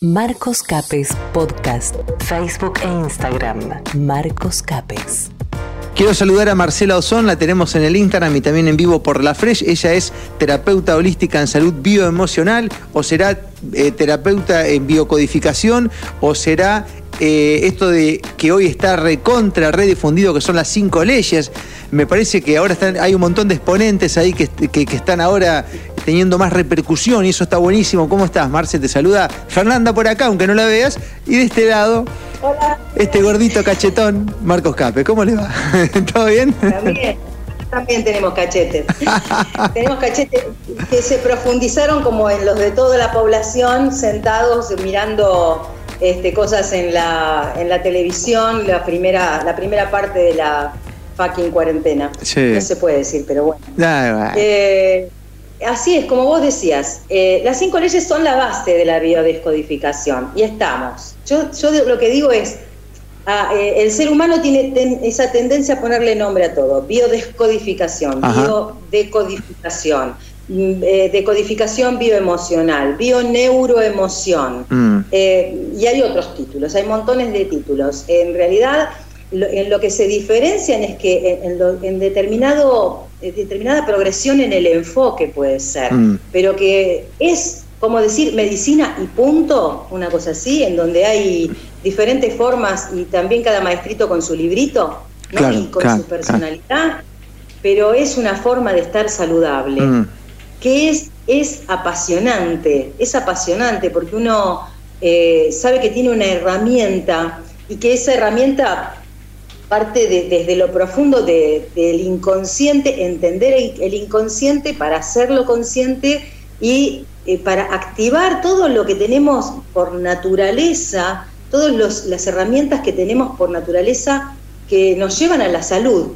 Marcos Capes Podcast, Facebook e Instagram. Marcos Capes. Quiero saludar a Marcela Ozón, la tenemos en el Instagram y también en vivo por La Fresh. Ella es terapeuta holística en salud bioemocional, o será eh, terapeuta en biocodificación, o será eh, esto de que hoy está recontra, redifundido, que son las cinco leyes. Me parece que ahora hay un montón de exponentes ahí que, que están ahora teniendo más repercusión y eso está buenísimo. ¿Cómo estás, Marce? Te saluda Fernanda por acá, aunque no la veas. Y de este lado, Hola. este gordito cachetón, Marcos Cape. ¿Cómo le va? ¿Todo bien? También, también tenemos cachetes. tenemos cachetes que se profundizaron como en los de toda la población, sentados mirando este, cosas en la, en la televisión, la primera, la primera parte de la fucking cuarentena. Sí. No se puede decir, pero bueno. Bueno. Eh, así es, como vos decías, eh, las cinco leyes son la base de la biodescodificación y estamos. Yo, yo lo que digo es, ah, eh, el ser humano tiene ten- esa tendencia a ponerle nombre a todo, biodescodificación, Ajá. biodecodificación, mm, eh, decodificación bioemocional, bioneuroemoción. Mm. Y hay otros títulos, hay montones de títulos. En realidad, lo- en lo que se diferencian es que en, en lo- en determinado, determinada progresión en el enfoque puede ser, Mm. pero que es como decir medicina y punto, una cosa así, en donde hay diferentes formas y también cada maestrito con su librito ¿no? Claro, y con claro, su personalidad, pero es una forma de estar saludable Mm. que es, es apasionante, es apasionante porque uno eh, sabe que tiene una herramienta y que esa herramienta parte de- desde lo profundo de- del inconsciente, entender el, inconsciente para hacerlo consciente y eh, para activar todo lo que tenemos por naturaleza, todas los- las herramientas que tenemos por naturaleza que nos llevan a la salud.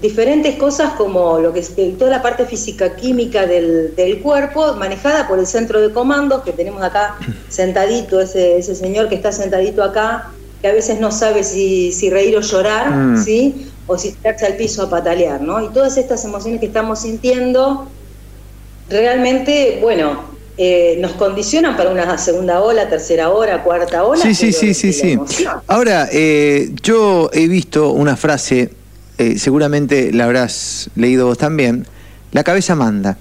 Diferentes cosas como lo que es de toda la parte física química del, del cuerpo manejada por el centro de comandos que tenemos acá sentadito ese, ese señor que está sentadito acá que a veces no sabe si, si reír o llorar Mm. sí o si tirarse al piso a patalear no y todas estas emociones que estamos sintiendo realmente bueno eh, nos condicionan para una segunda ola, tercera ola, cuarta ola. Sí, sí, sí, sí, sí. Ahora, eh, yo he visto una frase, eh, seguramente la habrás leído vos también, la cabeza manda.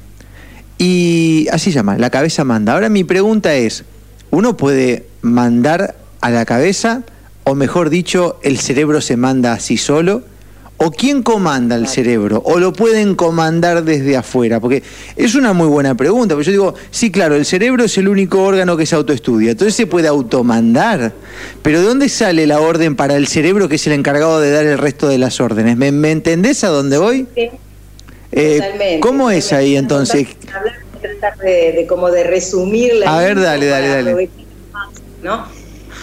Y así llama, la cabeza manda. Ahora mi pregunta es, ¿uno puede mandar a la cabeza? O mejor dicho, ¿el cerebro se manda así solo? ¿O quién comanda el cerebro? ¿O lo pueden comandar desde afuera? Porque es una muy buena pregunta. Porque yo digo, sí, claro, el cerebro es el único órgano que se autoestudia. Entonces se puede automandar. Pero ¿de dónde sale la orden para el cerebro que es el encargado de dar el resto de las órdenes? ¿Me, me entendés a dónde voy? Sí. Eh, Totalmente, ¿Cómo es ahí entonces? Hablar, tratar de, de como de resumir la A ver, dale, dale, dale. ¿no?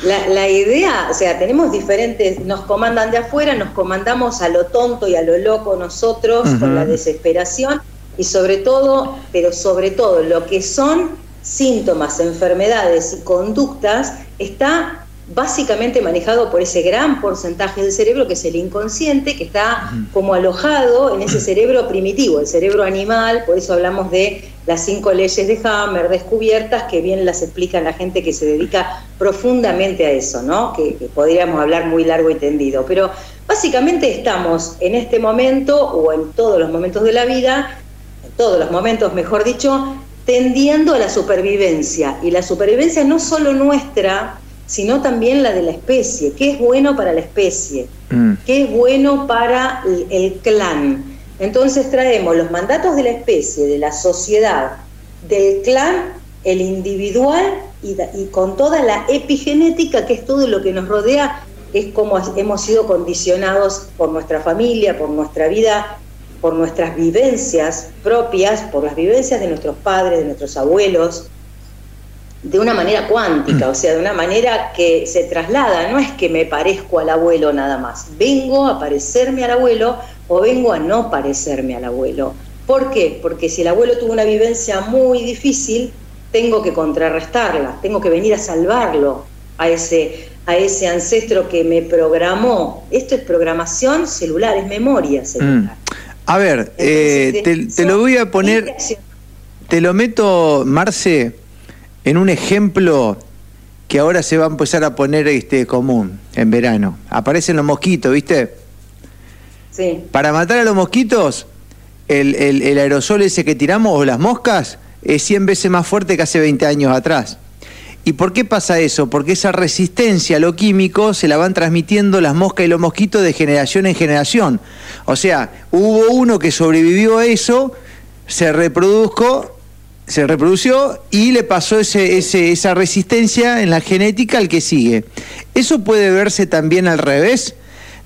La, la idea, o sea, tenemos diferentes, nos comandan de afuera, nos comandamos a lo tonto y a lo loco nosotros con la desesperación y sobre todo, pero sobre todo lo que son síntomas, enfermedades y conductas está básicamente manejado por ese gran porcentaje del cerebro que es el inconsciente, que está como alojado en ese cerebro primitivo, el cerebro animal, por eso hablamos de las cinco leyes de Hammer descubiertas, que bien las explica la gente que se dedica profundamente a eso, ¿no? Que, que podríamos hablar muy largo y tendido. Pero básicamente estamos en este momento o en todos los momentos de la vida, en todos los momentos, mejor dicho, tendiendo a la supervivencia. Y la supervivencia no solo nuestra, sino también la de la especie. ¿Qué es bueno para la especie? Mm. ¿Qué es bueno para el, el clan? Entonces traemos los mandatos de la especie, de la sociedad, del clan, el individual y con toda la epigenética, que es todo lo que nos rodea, es como hemos sido condicionados por nuestra familia, por nuestra vida, por nuestras vivencias propias, por las vivencias de nuestros padres, de nuestros abuelos, de una manera cuántica, o sea, de una manera que se traslada, no es que me parezco al abuelo nada más, vengo a parecerme al abuelo o vengo a no parecerme al abuelo. ¿Por qué? Porque si el abuelo tuvo una vivencia muy difícil, tengo que contrarrestarla, tengo que venir a salvarlo a ese, a ese ancestro que me programó. Esto es programación celular, es memoria celular. A ver, eh, te, te lo voy a poner, te lo meto, Marce, en un ejemplo que ahora se va a empezar a poner este común en verano. Aparecen los mosquitos, ¿viste? Sí. Para matar a los mosquitos, el, el- el aerosol ese que tiramos o las moscas es 100 veces más fuerte que hace 20 años atrás. ¿Y por qué pasa eso? Porque esa resistencia a lo químico se la van transmitiendo las moscas y los mosquitos de generación en generación. O sea, hubo uno que sobrevivió a eso, se reprodujo, se reprodució y le pasó ese, ese- esa resistencia en la genética al que sigue. Eso puede verse también al revés.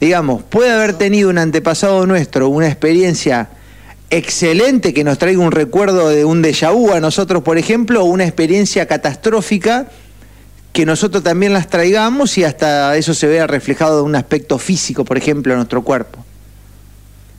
Digamos, puede haber tenido un antepasado nuestro una experiencia excelente que nos traiga un recuerdo de un déjà vu a nosotros, por ejemplo, o una experiencia catastrófica que nosotros también las traigamos y hasta eso se vea reflejado en un aspecto físico, por ejemplo, en nuestro cuerpo.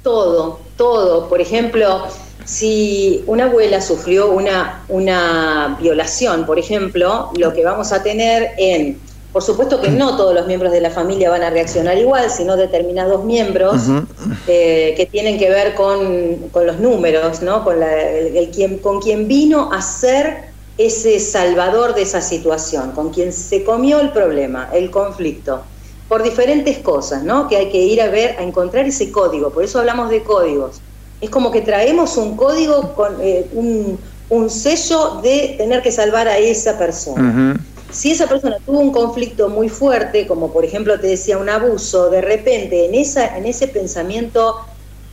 Todo, todo. Por ejemplo, si una abuela sufrió una, una violación, por ejemplo, lo que vamos a tener en, por supuesto que no todos los miembros de la familia van a reaccionar igual, sino determinados miembros eh, que tienen que ver con, con los números, ¿no? con, la- el- el quien, con quien vino a ser ese salvador de esa situación, con quien se comió el problema, el conflicto, por diferentes cosas, ¿no? Que hay que ir a ver, a encontrar ese código, por eso hablamos de códigos. Es como que traemos un código con eh, un, un sello de tener que salvar a esa persona. Si esa persona tuvo un conflicto muy fuerte, como por ejemplo te decía un abuso, de repente en, esa, en ese pensamiento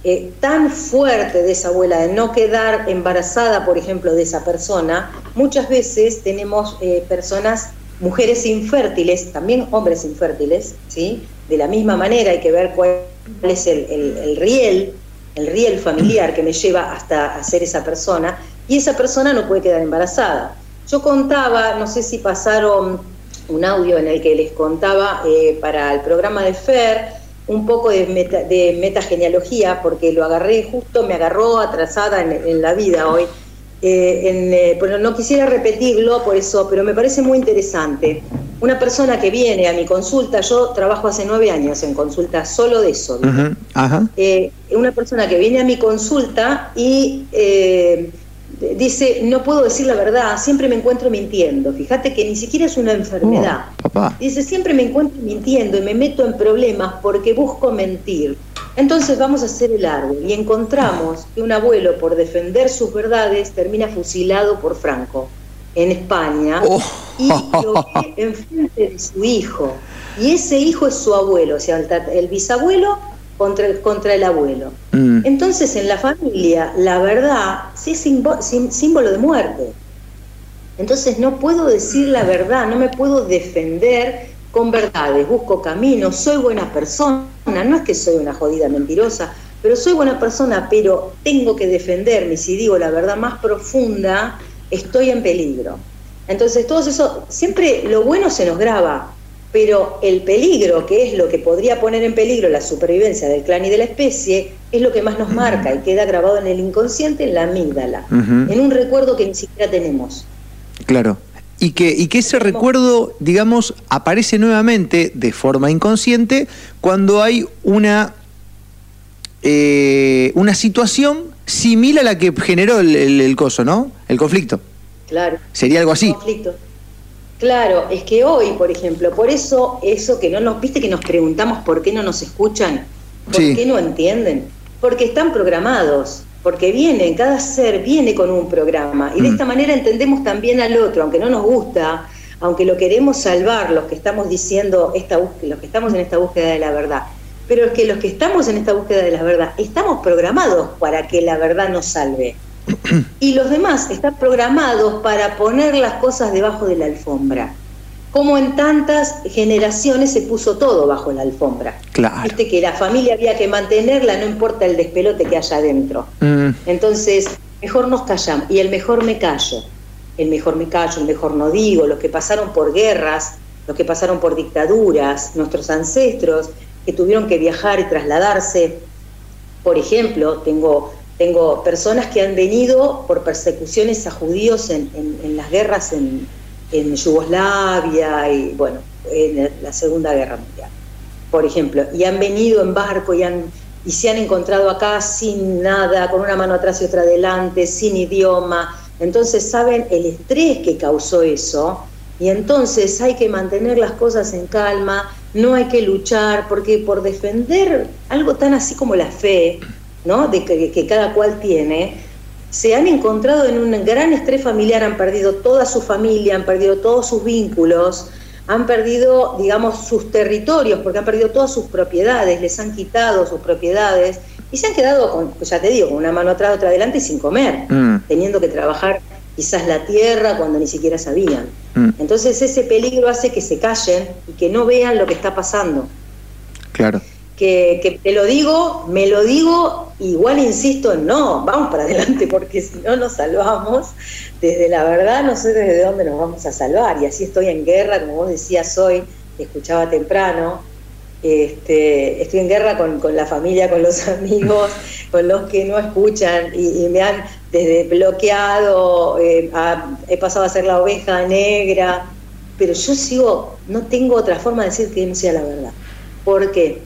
eh, tan fuerte de esa abuela, de no quedar embarazada, por ejemplo, de esa persona, muchas veces tenemos eh, personas, mujeres infértiles, también hombres infértiles, ¿sí? De la misma manera hay que ver cuál es el, el- el riel, el riel familiar que me lleva hasta a ser esa persona, y esa persona no puede quedar embarazada. Yo contaba, no sé si pasaron un audio en el que les contaba eh, para el programa de FER un poco de, meta, de metagenealogía, porque lo agarré justo, me agarró atrasada en la vida hoy. Eh, en, eh, bueno, no quisiera repetirlo por eso, pero me parece muy interesante. Una persona que viene a mi consulta, yo trabajo hace nueve años en consulta solo de eso, eh, una persona que viene a mi consulta y dice, no puedo decir la verdad, siempre me encuentro mintiendo. Fíjate que ni siquiera es una enfermedad. Oh, papá. Dice, siempre me encuentro mintiendo y me meto en problemas porque busco mentir. Entonces vamos a hacer el árbol y encontramos que un abuelo por defender sus verdades termina fusilado por Franco en España Oh. y lo ve enfrente de su hijo. Y ese hijo es su abuelo, o sea, el, bisabuelo contra el, contra el abuelo. Mm. Entonces en la familia la verdad sí es símbolo de muerte. Entonces no puedo decir la verdad, no me puedo defender con verdades, busco caminos, soy buena persona, no es que soy una jodida mentirosa, pero soy buena persona, pero tengo que defenderme, si digo la verdad más profunda, estoy en peligro. Entonces todo eso, siempre lo bueno se nos graba, pero el peligro, que es lo que podría poner en peligro la supervivencia del clan y de la especie, es lo que más nos marca y queda grabado en el inconsciente, en la amígdala, en un recuerdo que ni siquiera tenemos. Claro. Y que, y que ese recuerdo, digamos, aparece nuevamente de forma inconsciente cuando hay una, eh, una situación similar a la que generó el, el- el coso, ¿no? El conflicto. Claro. Sería algo así. Conflicto. Claro, es que hoy, por ejemplo, por eso, eso que no nos, viste que nos preguntamos por qué no nos escuchan, por Sí. qué no entienden, porque están programados, porque vienen, cada ser viene con un programa, y de Mm. esta manera entendemos también al otro, aunque no nos gusta, aunque lo queremos salvar, los que estamos diciendo esta búsqueda, los que estamos en esta búsqueda de la verdad. Pero es que los que estamos en esta búsqueda de la verdad, estamos programados para que la verdad nos salve. Y los demás están programados para poner las cosas debajo de la alfombra. Como en tantas generaciones se puso todo bajo la alfombra. Claro. Viste que la familia había que mantenerla, no importa el despelote que haya adentro. Mm, Entonces, mejor nos callamos. Y el mejor me callo. El mejor me callo, el mejor no digo. Los que pasaron por guerras, los que pasaron por dictaduras, nuestros ancestros que tuvieron que viajar y trasladarse. Por ejemplo, tengo, tengo personas que han venido por persecuciones a judíos en, en- en las guerras en, en Yugoslavia y, bueno, en la Segunda Guerra Mundial por ejemplo, y han venido en barco y, han, y se han encontrado acá sin nada, con una mano atrás y otra adelante, sin idioma. Entonces, ¿saben el estrés que causó eso? Y entonces hay que mantener las cosas en calma, no hay que luchar, porque por defender algo tan así como la fe, ¿no? De que, que cada cual tiene, se han encontrado en un gran estrés familiar, han perdido toda su familia, han perdido todos sus vínculos, han perdido, digamos, sus territorios, porque han perdido todas sus propiedades, les han quitado sus propiedades y se han quedado, con, ya te digo, con una mano atrás, otra adelante y sin comer, mm. teniendo que trabajar quizás la tierra cuando ni siquiera sabían. Mm. Entonces ese peligro hace que se callen y que no vean lo que está pasando. Claro. Que, te lo digo, me lo digo, igual insisto, no, vamos para adelante porque si no nos salvamos, desde la verdad no sé desde dónde nos vamos a salvar. Y así estoy en guerra, como vos decías hoy, escuchaba temprano, este, estoy en guerra con, la familia, con los amigos, con los que no escuchan y, me han desde bloqueado, eh, he pasado a ser la oveja negra, pero yo sigo, no tengo otra forma de decir que no sea la verdad. ¿Por qué?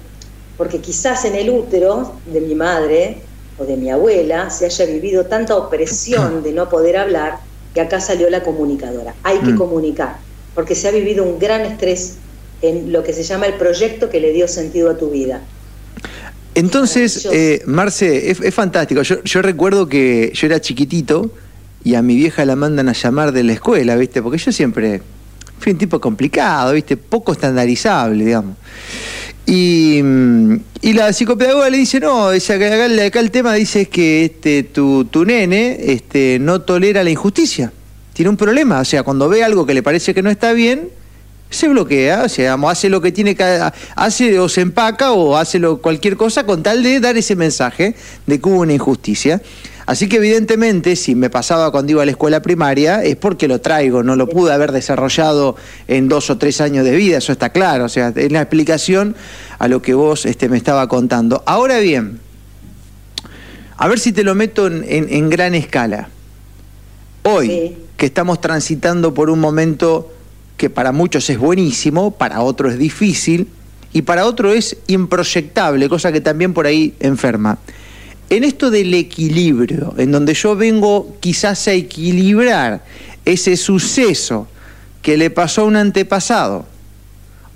Porque quizás en el útero de mi madre o de mi abuela se haya vivido tanta opresión de no poder hablar que acá salió la comunicadora. Hay que mm. comunicar, porque se ha vivido un gran estrés en lo que se llama el proyecto que le dio sentido a tu vida. Entonces, eh, Marce, es, fantástico. Yo, recuerdo que yo era chiquitito y a mi vieja la mandan a llamar de la escuela, ¿viste? Porque yo siempre fui un tipo complicado, ¿viste? Poco estandarizable, digamos. Y, la psicopedagoga le dice, no, acá, acá, el tema dice es que este, tu, tu nene este, no tolera la injusticia. Tiene un problema. O sea, cuando ve algo que le parece que no está bien, se bloquea, o sea, hace lo que tiene que hace o se empaca o hace lo, cualquier cosa con tal de dar ese mensaje de que hubo una injusticia. Así que evidentemente, si me pasaba cuando iba a la escuela primaria, es porque lo traigo, no lo pude haber desarrollado en dos o tres años de vida, eso está claro, o sea, es la explicación a lo que vos este, me estaba contando. Ahora bien, a ver si te lo meto en, gran escala. Hoy, que estamos transitando por un momento que para muchos es buenísimo, para otros es difícil y para otros es improyectable, cosa que también por ahí enferma. En esto del equilibrio, en donde yo vengo quizás a equilibrar ese suceso que le pasó a un antepasado,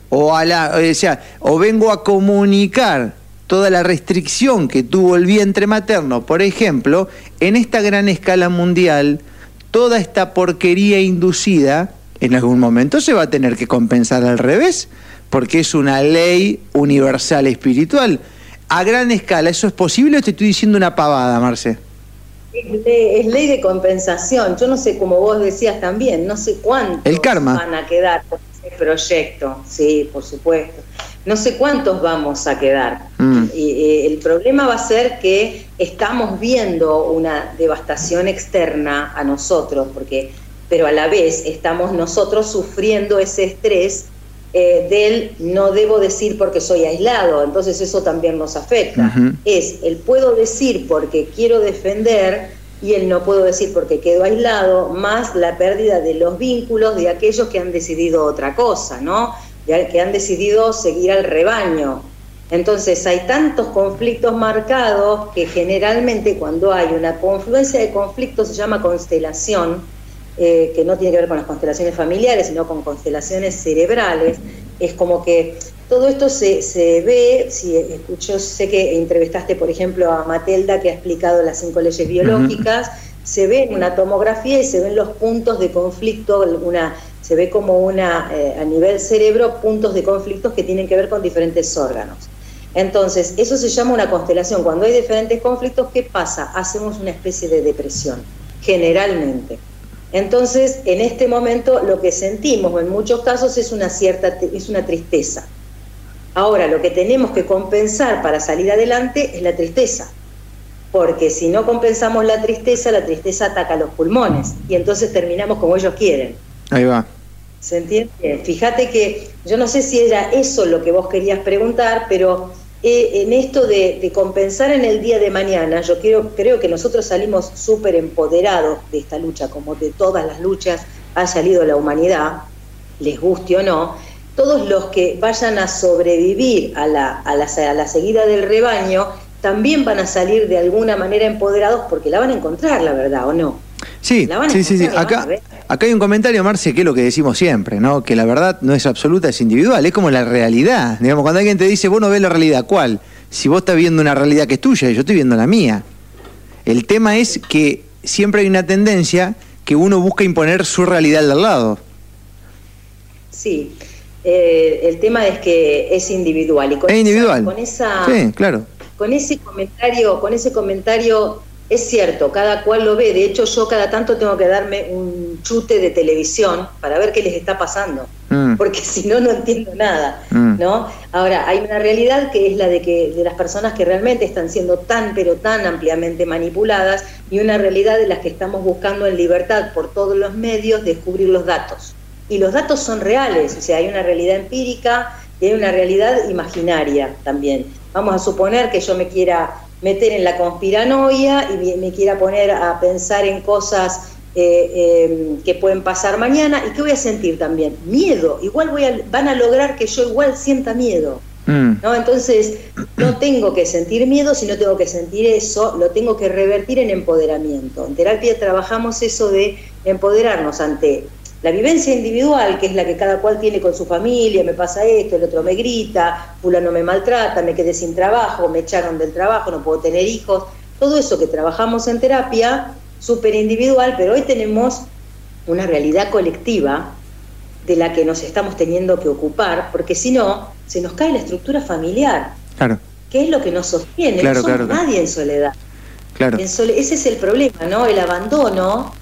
o, a la, o, sea, o vengo a comunicar toda la restricción que tuvo el vientre materno, por ejemplo, en esta gran escala mundial, toda esta porquería inducida en algún momento se va a tener que compensar al revés, porque es una ley universal espiritual. A gran escala, ¿eso es posible o te estoy diciendo una pavada, Marce? Es ley, de compensación. Yo no sé, como vos decías también, no sé cuántos El karma. van a quedar con ese proyecto. Sí, por supuesto. No sé cuántos vamos a quedar. Mm. Y, eh, el problema va a ser que estamos viendo una devastación externa a nosotros, porque pero a la vez estamos nosotros sufriendo ese estrés eh, del no debo decir porque soy aislado, entonces eso también nos afecta. Es el puedo decir porque quiero defender y el no puedo decir porque quedo aislado, más la pérdida de los vínculos de aquellos que han decidido otra cosa, ¿no? que han decidido seguir al rebaño. Entonces hay tantos conflictos marcados que generalmente cuando hay una confluencia de conflictos se llama constelación, eh, que no tiene que ver con las constelaciones familiares, sino con constelaciones cerebrales, es como que todo esto se, se ve, si escucho, sé que entrevistaste, por ejemplo, a Matelda, que ha explicado las cinco leyes biológicas, se ve en una tomografía y se ven los puntos de conflicto, una, se ve como una, eh, a nivel cerebro, puntos de conflictos que tienen que ver con diferentes órganos. Entonces, eso se llama una constelación. Cuando hay diferentes conflictos, ¿qué pasa? Hacemos una especie de depresión, generalmente. Entonces, en este momento lo que sentimos en muchos casos es una cierta es una tristeza. Ahora, lo que tenemos que compensar para salir adelante es la tristeza. Porque si no compensamos la tristeza, la tristeza ataca los pulmones y entonces terminamos como ellos quieren. Ahí va. ¿Se entiende? Fíjate que yo no sé si era eso lo que vos querías preguntar, pero eh, en esto de, compensar en el día de mañana, yo creo que nosotros salimos súper empoderados de esta lucha, como de todas las luchas ha salido la humanidad, les guste o no, todos los que vayan a sobrevivir a la, a la, a la seguida del rebaño también van a salir de alguna manera empoderados porque la van a encontrar, la verdad, ¿o no? Sí, sí, sí, Acá, acá hay un comentario, Marce, que es lo que decimos siempre, ¿no? Que la verdad no es absoluta, es individual, es como la realidad. Digamos, cuando alguien te dice, vos no ves la realidad, ¿cuál? Si vos estás viendo una realidad que es tuya, yo estoy viendo la mía. El tema es que siempre hay una tendencia que uno busca imponer su realidad al lado. Sí, eh, el tema es que es individual. Y con es individual. con esa, sí, claro. Con ese comentario, con ese comentario es cierto, cada cual lo ve. De hecho, yo cada tanto tengo que darme un chute de televisión para ver qué les está pasando, mm. porque si no, no entiendo nada, mm. ¿no? Ahora, hay una realidad que es la de que de las personas que realmente están siendo tan, pero tan ampliamente manipuladas, y una realidad de las que estamos buscando en libertad por todos los medios descubrir los datos. Y los datos son reales, o sea, hay una realidad empírica y hay una realidad imaginaria también. Vamos a suponer que yo me quiera meter en la conspiranoia y me quiera poner a pensar en cosas eh, em, que pueden pasar mañana y que voy a sentir también miedo igual voy a, van a lograr que yo igual sienta miedo mm. ¿no? entonces no tengo que sentir miedo sino tengo que sentir eso lo tengo que revertir en empoderamiento en terapia trabajamos eso de empoderarnos ante la vivencia individual, que es la que cada cual tiene con su familia, me pasa esto, el otro me grita, fulano me maltrata, me quedé sin trabajo, me echaron del trabajo, no puedo tener hijos, todo eso que trabajamos en terapia, súper individual, pero hoy tenemos una realidad colectiva de la que nos estamos teniendo que ocupar, porque si no, se nos cae la estructura familiar. Claro. ¿Qué es lo que nos sostiene? Claro, no somos nadie en soledad. Claro. ese es el problema, ¿no? El abandono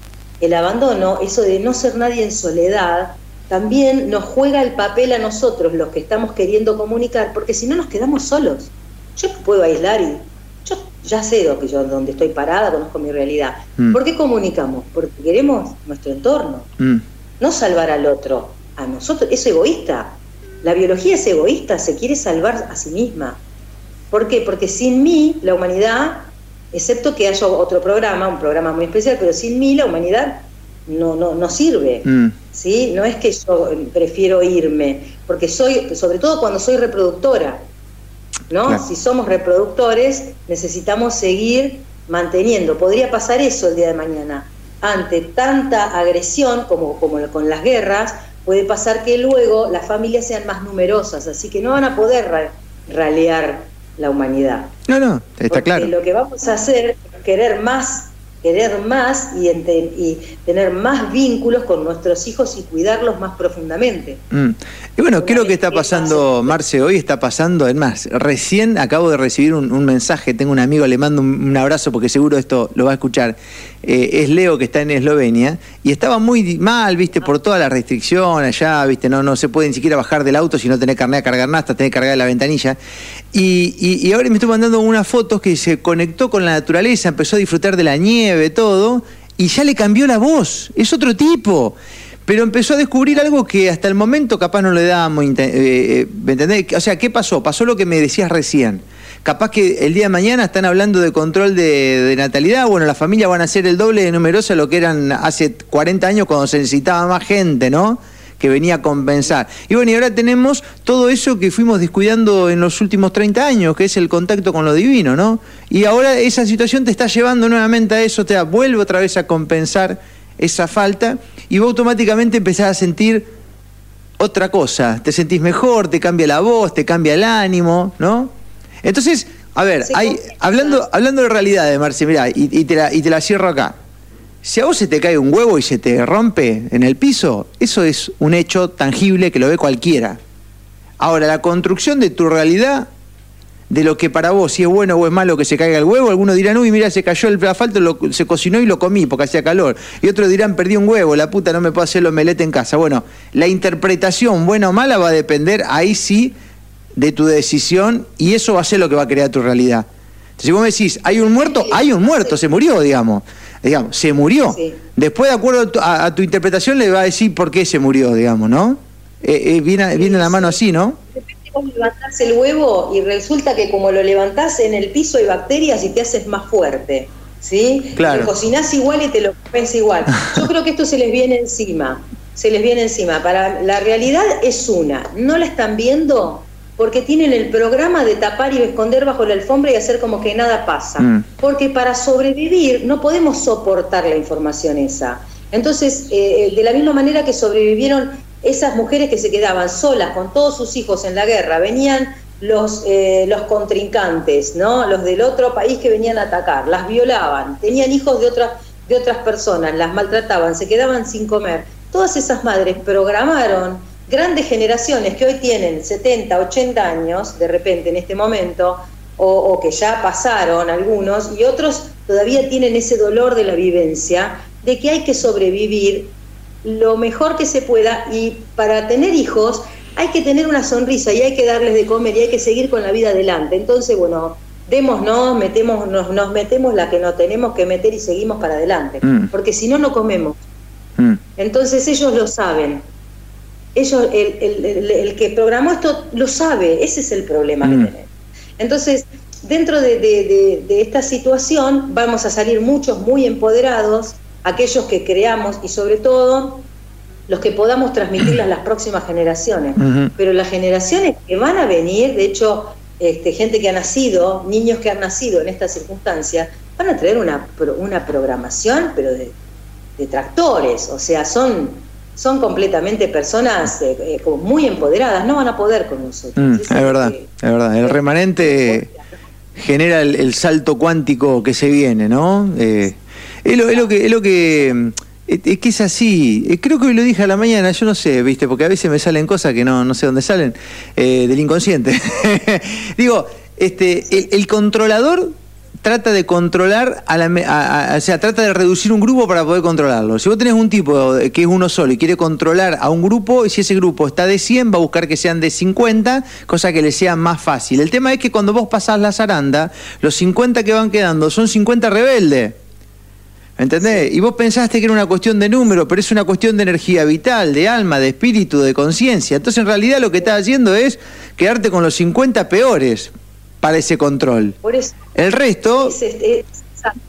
el abandono, eso de no ser nadie en soledad, también nos juega el papel a nosotros, los que estamos queriendo comunicar, porque si no nos quedamos solos. Yo puedo aislar y yo ya sé lo que yo, donde estoy parada, conozco mi realidad. Mm. ¿Por qué comunicamos? Porque queremos nuestro entorno, mm. no salvar al otro, a nosotros. Es egoísta. La biología es egoísta, se quiere salvar a sí misma. ¿Por qué? Porque sin mí la humanidad excepto que haya otro programa, un programa muy especial, pero sin mí la humanidad no, no, no sirve. Mm. ¿sí? No es que yo prefiero irme, porque soy, sobre todo cuando soy reproductora, ¿no? Si somos reproductores, necesitamos seguir manteniendo. Podría pasar eso el día de mañana. Ante tanta agresión como, como con las guerras, puede pasar que luego las familias sean más numerosas, así que no van a poder ralear la humanidad. No, no, está claro. Lo que vamos a hacer es querer más querer más y, y, tener más vínculos con nuestros hijos y cuidarlos más profundamente. Mm. Y bueno, ¿qué es lo que está pasando, Marce? Hoy está pasando, es más, recién acabo de recibir un, mensaje, tengo un amigo, le mando un, abrazo porque seguro esto lo va a escuchar. Eh, es Leo que está en Eslovenia y estaba muy mal, viste, por toda la restricción allá, viste, no, no se puede ni siquiera bajar del auto si no tenés carnet a cargar nada, tenés que cargar la ventanilla. Y, y ahora me estoy mandando unas fotos que se conectó con la naturaleza, empezó a disfrutar de la nieve de todo, y ya le cambió la voz, es otro tipo. Pero empezó a descubrir algo que hasta el momento capaz no le dábamos, eh, eh, ¿me entendés? O sea, ¿qué pasó? Pasó lo que me decías recién. Capaz que el día de mañana están hablando de control de, natalidad, bueno, las familias van a ser el doble de numerosas lo que eran hace 40 años cuando se necesitaba más gente, ¿no? Que venía a compensar. Y bueno, y ahora tenemos todo eso que fuimos descuidando en los últimos 30 años, que es el contacto con lo divino, ¿no? Y ahora esa situación te está llevando nuevamente a eso, te vuelve otra vez a compensar esa falta y vos automáticamente empezás a sentir otra cosa, te sentís mejor, te cambia la voz, te cambia el ánimo, ¿no? Entonces, a ver, hay, hablando, hablando de realidad, Marce, mirá, y, y, te la, y te la cierro acá. Si a vos se te cae un huevo y se te rompe en el piso, eso es un hecho tangible que lo ve cualquiera. Ahora, la construcción de tu realidad, de lo que para vos, si es bueno o es malo que se caiga el huevo, algunos dirán, uy, mira, se cayó el asfalto, se cocinó y lo comí porque hacía calor. Y otros dirán, perdí un huevo, la puta no me puedo hacer el omelete en casa. Bueno, la interpretación, buena o mala, va a depender ahí sí de tu decisión y eso va a ser lo que va a crear tu realidad. Si vos me decís, hay un muerto, hay un muerto, se murió, digamos digamos, se murió. Después, de acuerdo a tu, interpretación, le va a decir por qué se murió, digamos, ¿no? Eh, eh, viene, viene la mano así, ¿no? Vos levantás el huevo y resulta que como lo levantás en el piso hay bacterias y te haces más fuerte. ¿Sí? Claro. Lo cocinás igual y te lo comes igual. Yo creo que esto se les viene encima. Se les viene encima. Para la realidad es una. ¿No la están viendo? Porque tienen el programa de tapar y esconder bajo la alfombra y hacer como que nada pasa. Mm. Porque para sobrevivir no podemos soportar la información esa. Entonces, eh, de la misma manera que sobrevivieron esas mujeres que se quedaban solas con todos sus hijos en la guerra, venían los, eh, los contrincantes, ¿no? los del otro país que venían a atacar, las violaban, tenían hijos de otras, de otras personas, las maltrataban, se quedaban sin comer. Todas esas madres programaron grandes generaciones que hoy tienen 70, 80 años, de repente en este momento, o, que ya pasaron algunos, y otros todavía tienen ese dolor de la vivencia, de que hay que sobrevivir lo mejor que se pueda y para tener hijos hay que tener una sonrisa y hay que darles de comer y hay que seguir con la vida adelante. Entonces, bueno, démonos, metemos, nos, nos metemos la que nos tenemos que meter y seguimos para adelante, Mm. porque si no, no comemos. Mm. Entonces ellos lo saben. Ellos, el, el- el- el que programó esto lo sabe, ese es el problema Mm. que tenemos. Entonces, dentro de, de- de- de esta situación vamos a salir muchos muy empoderados, aquellos que creamos y sobre todo los que podamos transmitirlas a las próximas generaciones. Pero las generaciones que van a venir, de hecho, este, gente que ha nacido, niños que han nacido en estas circunstancias, van a traer una, una programación, pero de, de tractores, o sea, son, son completamente personas eh, eh, como muy empoderadas, no van a poder con nosotros. Mm, es verdad, que- es verdad. El remanente genera el, el salto cuántico que se viene, ¿no? Eh, es, lo, es lo que... Es lo que mm, es que es así, Eh, creo que hoy lo dije a la mañana, yo no sé, viste, porque a veces me salen cosas que no, no sé dónde salen, eh, del inconsciente. Digo, este, el, el controlador trata de controlar, a la, a- o sea, trata de reducir un grupo para poder controlarlo. Si vos tenés un tipo que es uno solo y quiere controlar a un grupo, y si ese grupo está de 100, va a buscar que sean de 50, cosa que le sea más fácil. El tema es que cuando vos pasás la zaranda, los 50 que van quedando son 50 rebeldes. ¿Entendés? Y vos pensaste que era una cuestión de número, pero es una cuestión de energía vital, de alma, de espíritu, de conciencia. Entonces, en realidad, lo que estás haciendo es quedarte con los 50 peores para ese control. Por eso El resto, es- es- es-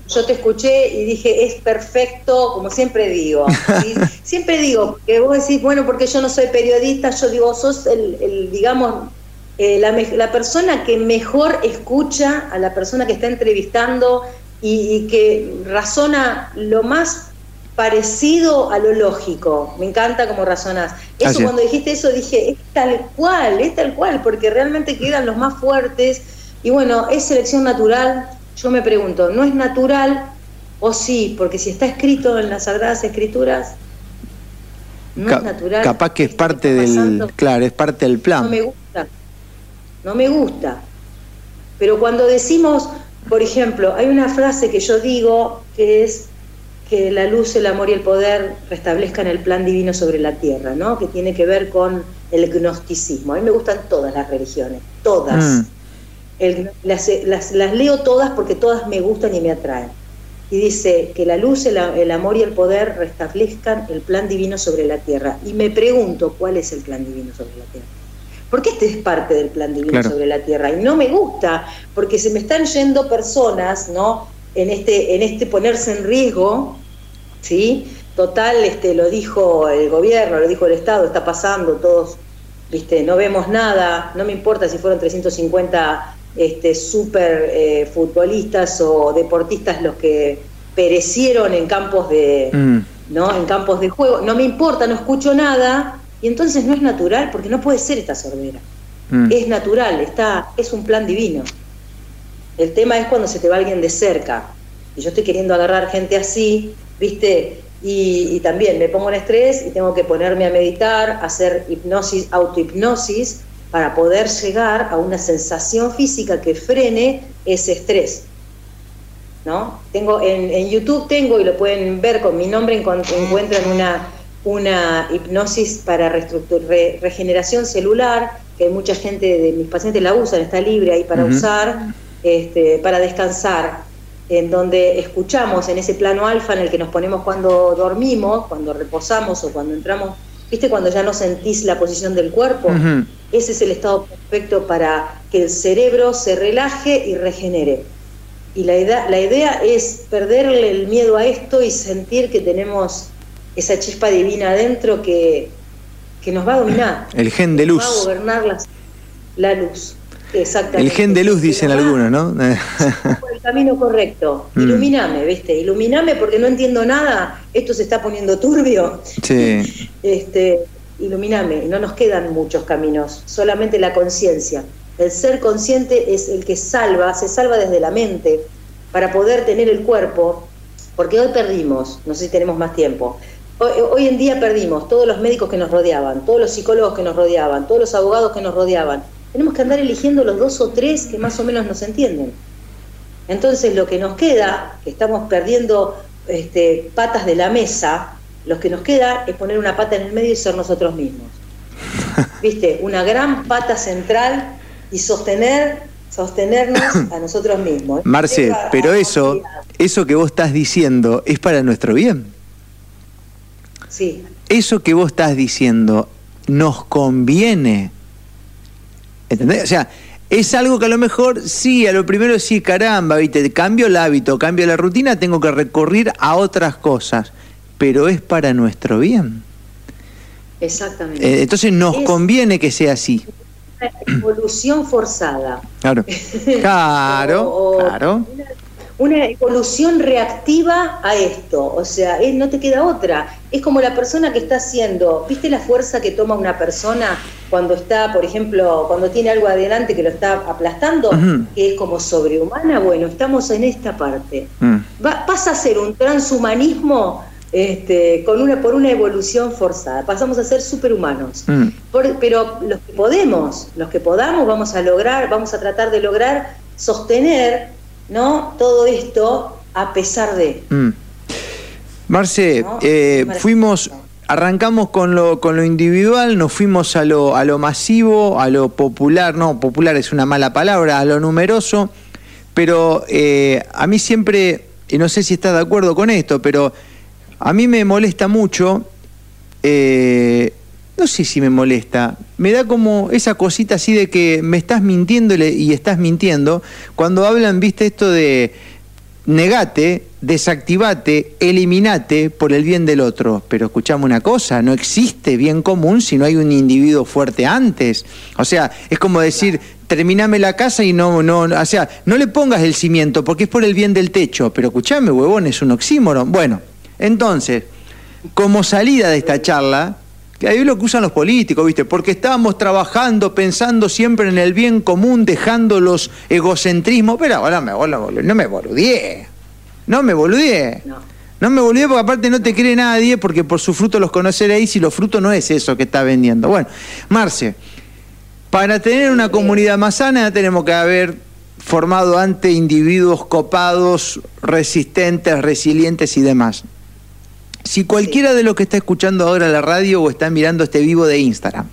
yo te escuché y dije, es perfecto, como siempre digo. ¿sí? siempre digo, que vos decís, bueno, porque yo no soy periodista, yo digo, sos el, el, digamos, eh, la, persona que mejor escucha a la persona que está entrevistando y, y que razona lo más parecido a lo lógico. Me encanta cómo razonas. Eso Así cuando dijiste eso dije, es tal cual, es tal cual, porque realmente quedan los más fuertes. Y bueno, es selección natural. Yo me pregunto, ¿no es natural o sí? Porque si está escrito en las Sagradas Escrituras, no ca- es natural. capaz que es parte del, claro, es parte del No plan. me gusta. No me gusta. Pero cuando decimos, por ejemplo, hay una frase que yo digo que es que la luz, el amor y el poder restablezcan el plan divino sobre la tierra, ¿no? Que tiene que ver con el gnosticismo. A mí me gustan todas las religiones, todas. Mm. El- las, las- las leo todas porque todas me gustan y me atraen. Y dice que la luz, el, amor y el poder restablezcan el plan divino sobre la tierra. Y me pregunto cuál es el plan divino sobre la tierra. Porque este es parte del plan divino Claro. sobre la tierra. Y no me gusta, porque se me están yendo personas, ¿no? En este, en este ponerse en riesgo, ¿sí? Total, este, lo dijo el gobierno, lo dijo el Estado, está pasando, todos, viste, no vemos nada, no me importa si fueron 350 este, super eh, futbolistas o deportistas los que perecieron en campos de, Mm. ¿no? En campos de juego, no me importa, no escucho nada, y entonces no es natural, porque no puede ser esta sordera. Mm. Es natural, está, es un plan divino. El tema es cuando se te va alguien de cerca. Y yo estoy queriendo agarrar gente así, ¿viste? Y, y también me pongo en estrés y tengo que ponerme a meditar, hacer hipnosis, autohipnosis, para poder llegar a una sensación física que frene ese estrés. ¿No? Tengo en, en YouTube tengo y lo pueden ver con mi nombre encuentran una una hipnosis para re- regeneración celular que mucha gente de mis pacientes la usan está libre ahí para usar este, para descansar en donde escuchamos en ese plano alfa en el que nos ponemos cuando dormimos cuando reposamos o cuando entramos viste cuando ya no sentís la posición del cuerpo. Ese es el estado perfecto para que el cerebro se relaje y regenere. Y la idea, la idea es perderle el miedo a esto y sentir que tenemos esa chispa divina adentro que, que nos va a dominar. El gen de Nos va a luz. gobernar la luz. Exactamente. El gen de luz, dicen algunos, ¿no? el camino correcto. Mm. Iluminame, ¿viste? Iluminame porque no entiendo nada. Esto se está poniendo turbio. Sí. este, iluminame. No nos quedan muchos caminos, solamente la conciencia. El ser consciente es el que salva, se salva desde la mente para poder tener el cuerpo, porque hoy perdimos, no sé si tenemos más tiempo, hoy, en día perdimos todos los médicos que nos rodeaban, todos los psicólogos que nos rodeaban, todos los abogados que nos rodeaban. Tenemos que andar eligiendo los dos o tres que más o menos nos entienden. Entonces lo que nos queda, que estamos perdiendo este, patas de la mesa, lo que nos queda es poner una pata en el medio y ser nosotros mismos. ¿Viste? Una gran pata central y sostener, sostenernos a nosotros mismos. Marce, pero eso, eso que vos estás diciendo es para nuestro bien. Sí. Eso que vos estás diciendo nos conviene. ¿Entendés? O sea, es algo que a lo mejor sí, a lo primero sí, caramba, ¿viste? Cambio el hábito, cambio la rutina, tengo que recurrir a otras cosas, pero es para nuestro bien. Exactamente. Eh, entonces nos conviene que sea así evolución forzada. Claro, claro, claro. Una, evolución reactiva a esto, o sea, no te queda otra. Es como la persona que está haciendo, ¿viste la fuerza que toma una persona cuando está, por ejemplo, cuando tiene algo adelante que lo está aplastando, que es como sobrehumana? Bueno, estamos en esta parte. Mm. pasa a ser un transhumanismo este, con una, por una evolución forzada. Pasamos a ser superhumanos. Mm. pero los que podemos, los que podamos, vamos a lograr, vamos a tratar de lograr sostener ¿no? todo esto a pesar de. Mm. Marce, eh, fuimos, arrancamos con lo, con lo individual, nos fuimos a lo, a lo masivo, a lo popular, no, popular es una mala palabra, a lo numeroso, pero eh, a mí siempre, y no sé si estás de acuerdo con esto, pero a mí me molesta mucho, eh, no sé si me molesta, me da como esa cosita así de que me estás mintiendo y estás mintiendo, cuando hablan, viste, esto de negate, desactivate, eliminate por el bien del otro. Pero escuchame una cosa, no existe bien común si no hay un individuo fuerte antes. O sea, es como decir, terminame la casa y no, no, o sea, no le pongas el cimiento porque es por el bien del techo. Pero escuchame, huevón, es un oxímoron. Bueno, entonces, como salida de esta charla, que ahí lo que usan los políticos, ¿viste? Porque estábamos trabajando, pensando siempre en el bien común, dejando los egocentrismos. Pero ahora me, no me boludeé. No me boludeé. No. no me boludeé porque aparte no te cree nadie, porque por su fruto los conoceréis y los frutos no es eso que está vendiendo. Bueno, Marce, para tener una comunidad más sana tenemos que haber formado ante individuos copados, resistentes, resilientes y demás. Si cualquiera de los que está escuchando ahora la radio o está mirando este vivo de Instagram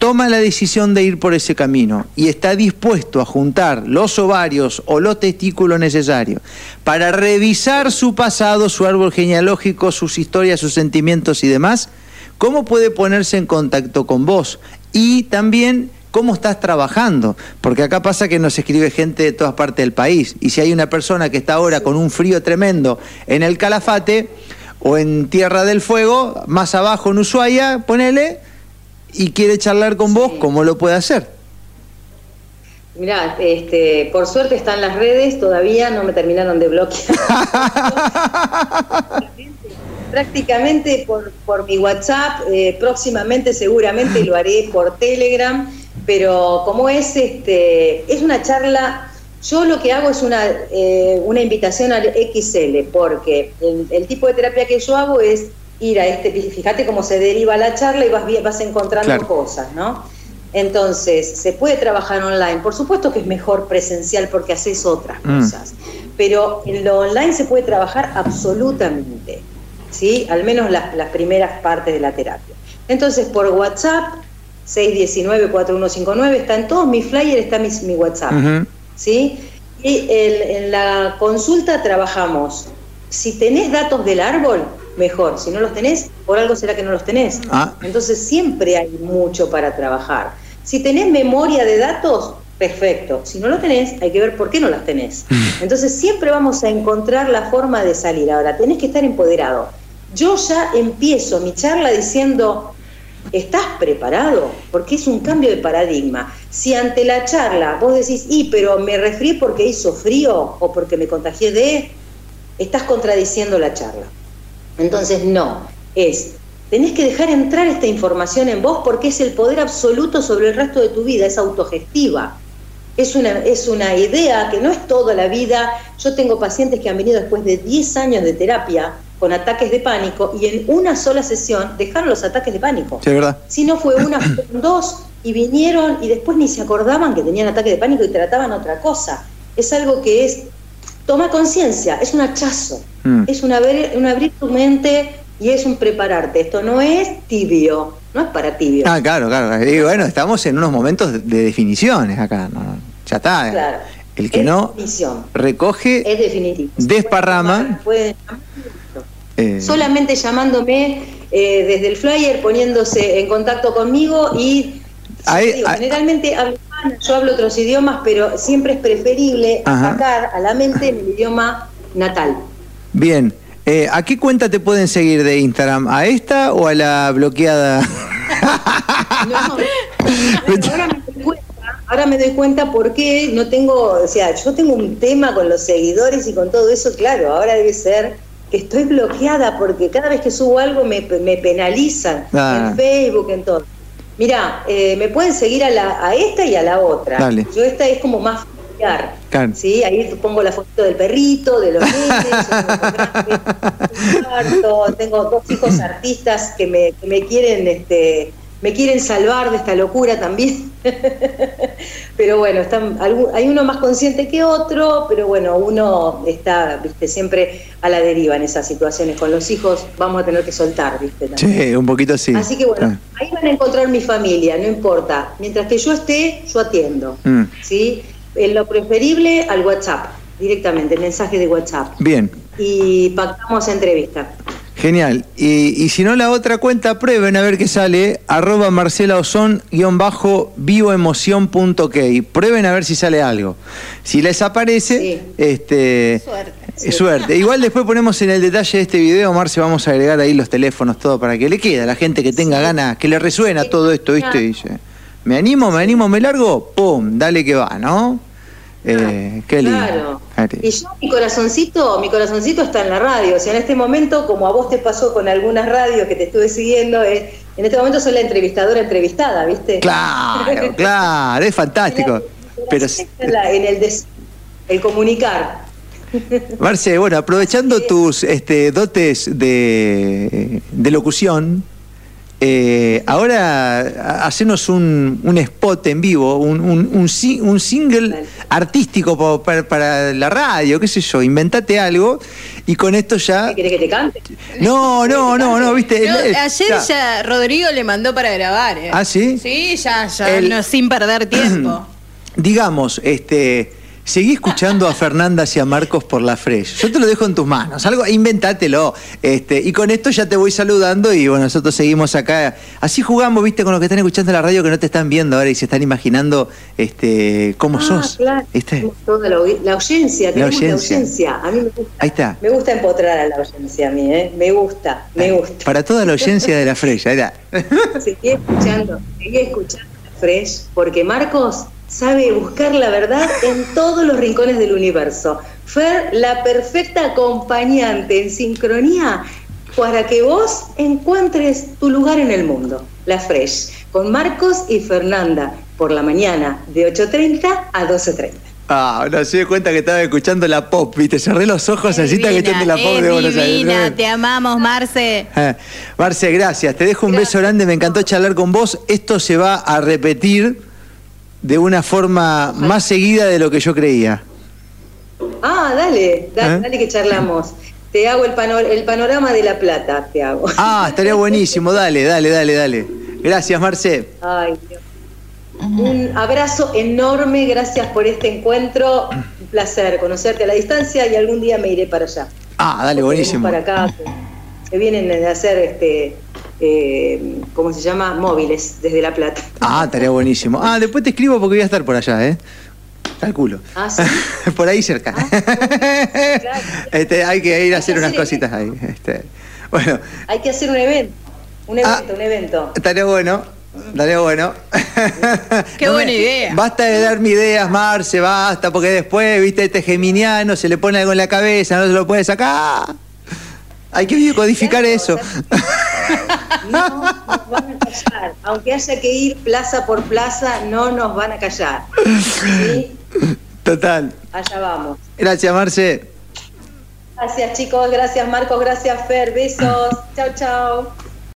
toma la decisión de ir por ese camino y está dispuesto a juntar los ovarios o los testículos necesarios para revisar su pasado, su árbol genealógico, sus historias, sus sentimientos y demás, ¿cómo puede ponerse en contacto con vos? Y también cómo estás trabajando, porque acá pasa que nos escribe gente de todas partes del país y si hay una persona que está ahora con un frío tremendo en el calafate, o en Tierra del Fuego, más abajo en Ushuaia, ponele, y quiere charlar con vos, ¿cómo lo puede hacer? Mirá, este, por suerte están las redes, todavía no me terminaron de bloquear. Prácticamente por, por mi WhatsApp, eh, próximamente seguramente lo haré por Telegram, pero como es este, es una charla yo lo que hago es una, eh, una invitación al XL, porque el, tipo de terapia que yo hago es ir a este, fíjate cómo se deriva la charla y vas, vas encontrando cosas, ¿no? Entonces, se puede trabajar online, por supuesto que es mejor presencial porque haces otras mm. cosas, pero en lo online se puede trabajar absolutamente, ¿sí? Al menos las, primeras partes de la terapia. Entonces, por WhatsApp, 619-4159, está en todos mis flyers, está mi, mi WhatsApp. ¿Sí? Y en la consulta trabajamos, si tenés datos del árbol, mejor, si no los tenés, por algo será que no los tenés. Ah. Entonces siempre hay mucho para trabajar. Si tenés memoria de datos, perfecto. Si no lo tenés, hay que ver por qué no las tenés. Entonces siempre vamos a encontrar la forma de salir. Ahora, tenés que estar empoderado. Yo ya empiezo mi charla diciendo, ¿Estás preparado? Porque es un cambio de paradigma. Si ante la charla vos decís, y pero me resfrié porque hizo frío o porque me contagié de, estás contradiciendo la charla. Entonces, no, es, tenés que dejar entrar esta información en vos porque es el poder absoluto sobre el resto de tu vida, es autogestiva. Es una, es una idea que no es toda la vida. Yo tengo pacientes que han venido después de 10 años de terapia con ataques de pánico y en una sola sesión dejaron los ataques de pánico. Sí, verdad. Si no fue una, fueron dos y vinieron y después ni se acordaban que tenían ataque de pánico y trataban otra cosa. Es algo que es, toma conciencia, es un hachazo, Mm. es un abrir, un abrir tu mente y es un prepararte. Esto no es tibio, no es para tibio. Ah, claro, claro. Y bueno, estamos en unos momentos de, de definiciones acá. ¿no? Ya está. eh. Claro. El que es no definición, recoge, es definitivo. Desparrama. Pueden llamar, pueden eh, solamente llamándome eh, desde el flyer, poniéndose en contacto conmigo y Ahí- yo digo, ahí- generalmente hablo yo hablo otros idiomas, pero siempre es preferible Ajá. sacar a la mente el idioma natal. Bien. Eh, ¿A qué cuenta te pueden seguir de Instagram? ¿A esta o a la bloqueada? No, bueno, ahora me doy cuenta, ahora me doy cuenta por qué no tengo, o sea, yo tengo un tema con los seguidores y con todo eso, claro, ahora debe ser estoy bloqueada porque cada vez que subo algo me, me penalizan Ah. en Facebook, en todo. Mira, eh, me pueden seguir a, la, a esta y a la otra. Dale. Yo esta es como más familiar. ¿sí? Ahí pongo la foto del perrito, de los nenes, tengo dos hijos artistas que me, que me quieren este, me quieren salvar de esta locura también. pero bueno, están, hay uno más consciente que otro, pero bueno, uno está, viste, siempre a la deriva en esas situaciones. Con los hijos vamos a tener que soltar, viste. también. Sí, un poquito sí. Así que bueno, Ah. ahí van a encontrar mi familia, no importa. Mientras que yo esté, yo atiendo. Mm. ¿sí? En lo preferible al WhatsApp, directamente, el mensaje de WhatsApp. Bien. Y pactamos entrevista. Genial. Y, y si no la otra cuenta, prueben a ver qué sale. Arroba Marcela Ozón, guion bajo, vivoemoción.ok. Prueben a ver si sale algo. Si les aparece, Sí. este... Suerte. Es suerte. Igual después ponemos en el detalle de este video, Marce, vamos a agregar ahí los teléfonos, todo, para que le quede a la gente que tenga ganas, que le resuena todo esto, ¿viste? Ah. Dice, me animo, me animo, me largo, ¡pum! Dale que va, ¿no? Eh, qué lindo. Claro. Y yo, mi corazoncito, mi corazoncito está en la radio. O sea, en este momento, como a vos te pasó con algunas radios que te estuve siguiendo, eh, en este momento soy la entrevistadora entrevistada, ¿viste? Claro, claro, es fantástico. Pero, en, des- el comunicar. Marce, bueno, aprovechando tus este, dotes de, de locución, eh, ahora ha- hacenos un, un spot en vivo, un, un- un si- un single artístico pa- para, para la radio, qué sé yo, inventate algo y con esto ya... ¿Qué querés que te cante? No, no, no, no, viste. No, ayer ya. ya Rodrigo le mandó para grabar. ¿eh? ¿Ah, sí? Sí, ya, ya, El- no, sin perder tiempo. digamos, este, seguí escuchando a Fernanda y a Marcos por la Fresh. Yo te lo dejo en tus manos. Algo, inventátelo. Este, y con esto ya te voy saludando y bueno, nosotros seguimos acá. Así jugamos, viste, con los que están escuchando la radio que no te están viendo ahora y se están imaginando este, cómo Ah, sos. claro. ¿Viste? Toda la, la audiencia, tenemos la audiencia. audiencia. A mí me gusta. Ahí está. Me gusta empotrar a la audiencia a mí, ¿eh? Me gusta, me gusta. Para toda la audiencia de la Fresh, ahí está. Seguí escuchando, seguí escuchando a Fresh, porque Marcos sabe buscar la verdad en todos los rincones del universo. Fer, la perfecta acompañante en sincronía para que vos encuentres tu lugar en el mundo. La Fresh, con Marcos y Fernanda, por la mañana de 8.30 a 12.30. Ah, no se dio cuenta que estaba escuchando la pop, viste, cerré los ojos así estaba escuchando la pop es de Buenos Aires. divina, te amamos, Marce. Eh, Marce, gracias. Te dejo un beso grande. Me encantó charlar con vos. Esto se va a repetir de una forma más seguida de lo que yo creía. Ah, dale, dale, ¿Eh? dale que charlamos. Te hago el, pano- el panorama de La Plata, te hago. Ah, estaría buenísimo. Dale, dale, dale, dale. Gracias, Marce. Ay, Dios. Un abrazo enorme, gracias por este encuentro. Un placer conocerte a la distancia y algún día me iré para allá. Ah, dale, buenísimo. Para acá, que, que vienen a hacer, este, eh, ¿cómo se llama? Móviles desde La Plata. Ah, estaría buenísimo. Ah, después te escribo porque voy a estar por allá, ¿eh? Calculo. Ah, ¿sí? por ahí cerca. claro. Este, hay que ir a hacer unas cositas ahí. Este, bueno, Hay que hacer un evento. Un evento, un evento. Estaría bueno. Estaría bueno. Qué buena idea. Basta de darme ideas, Marce, basta, porque después, viste, este geminiano se le pone algo en la cabeza, no se lo puede sacar. Hay que codificar Claro, eso. No nos van a callar. Aunque haya que ir plaza por plaza, no nos van a callar. ¿Sí? Total. Allá vamos. Gracias, Marce. Gracias chicos, gracias Marcos, gracias Fer, besos. Chao, chao.